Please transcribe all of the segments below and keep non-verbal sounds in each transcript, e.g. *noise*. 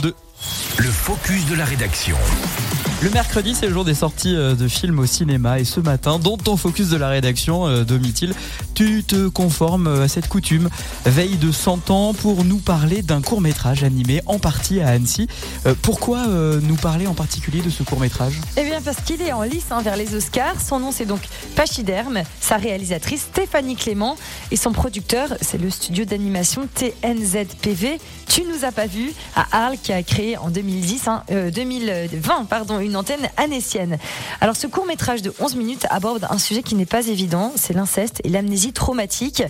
2. Le focus de la rédaction. Le mercredi, c'est le jour des sorties euh, de films au cinéma et ce matin, dans ton focus de la rédaction, euh, Domitil, tu te conformes euh, à cette coutume. Veille de 100 ans pour nous parler d'un court métrage animé en partie à Annecy. Pourquoi nous parler en particulier de ce court métrage Eh bien parce qu'il est en lice hein, vers les Oscars. Son nom c'est donc Pachyderme, sa réalisatrice Stéphanie Clément et son producteur c'est le studio d'animation TNZPV. Tu nous as pas vu à Arles qui a créé en 2010, 2020 hein, pardon, une antenne anécienne. Alors ce court métrage de 11 minutes aborde un sujet qui n'est pas évident, c'est l'inceste et l'amnésie traumatique.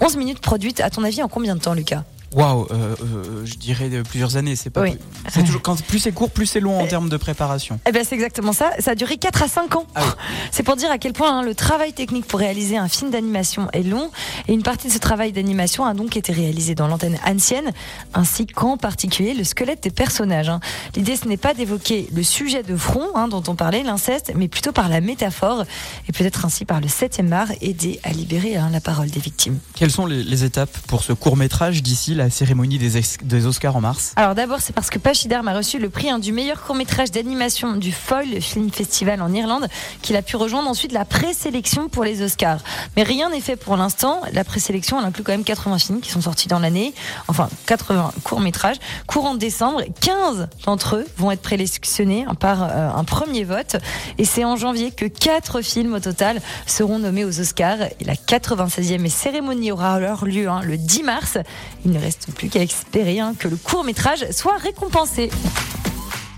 11 minutes produites, à ton avis, en combien de temps, Lucas? Waouh, euh, euh, je dirais plusieurs années. C'est pas. Oui. C'est toujours quand plus c'est court, plus c'est long en termes de préparation. Eh ben c'est exactement ça. Ça a duré 4 à 5 ans. Ah *laughs* c'est pour dire à quel point hein, le travail technique pour réaliser un film d'animation est long. Et une partie de ce travail d'animation a donc été réalisée dans l'antenne ancienne, ainsi qu'en particulier le squelette des personnages. Hein. L'idée ce n'est pas d'évoquer le sujet de front hein, dont on parlait, l'inceste, mais plutôt par la métaphore et peut-être ainsi par le 7e art aider à libérer la parole des victimes. Quelles sont les, les étapes pour ce court métrage d'ici la cérémonie des, Oscars en mars Alors d'abord, c'est parce que Pachyderm a reçu le prix du meilleur court-métrage d'animation du Foyle Film Festival en Irlande, qu'il a pu rejoindre ensuite la présélection pour les Oscars. Mais rien n'est fait pour l'instant. La présélection, elle inclut quand même 80 films qui sont sortis dans l'année, enfin 80 courts-métrages. Courant décembre, 15 d'entre eux vont être présélectionnés par euh, un premier vote. Et c'est en janvier que 4 films au total seront nommés aux Oscars. Et la 96e cérémonie aura alors lieu hein, le 10 mars. Il ne reste plus qu'à espérer hein, que le court métrage soit récompensé.